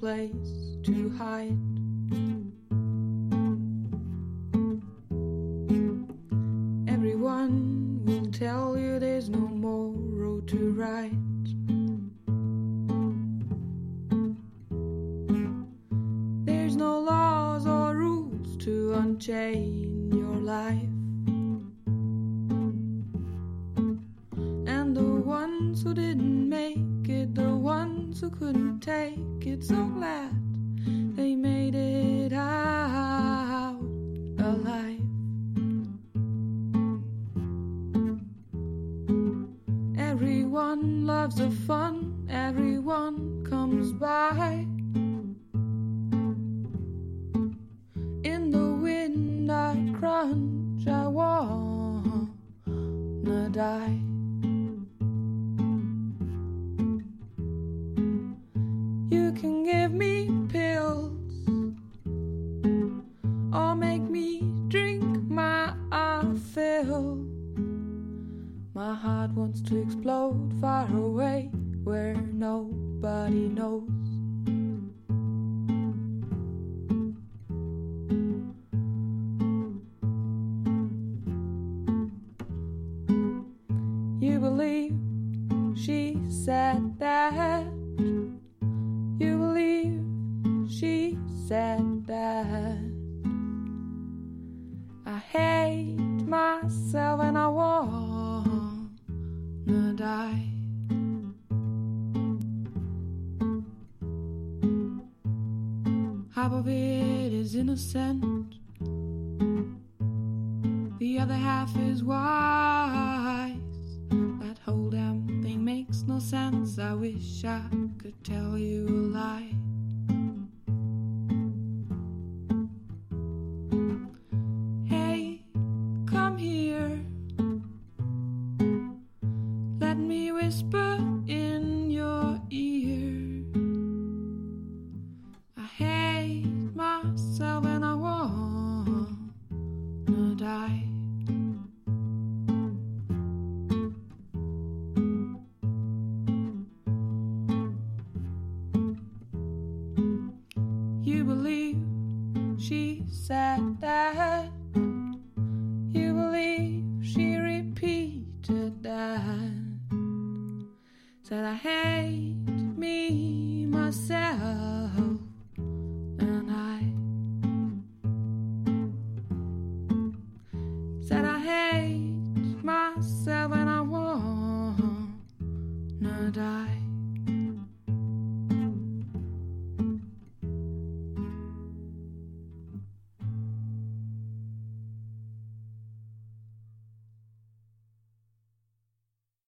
place to hide. Everyone will tell you there's no more road to ride. There's no laws or rules to unchain your life. And the ones who didn't make it, the ones who couldn't take it, so glad they made it out alive. Everyone loves the fun, everyone comes by. In the wind, I crunch, I wanna die. Me pills or make me drink my fill. My heart wants to explode far away where nobody knows. You believe she said that. She said that. I hate myself and I wanna die. Half of it is innocent, the other half is wise. That whole damn thing makes no sense. I wish I could tell you a lie. Me whisper in your ear. I hate myself and I wanna die. You believe she said that. You believe she repeated that. Said I hate me, myself, and I. Said I hate myself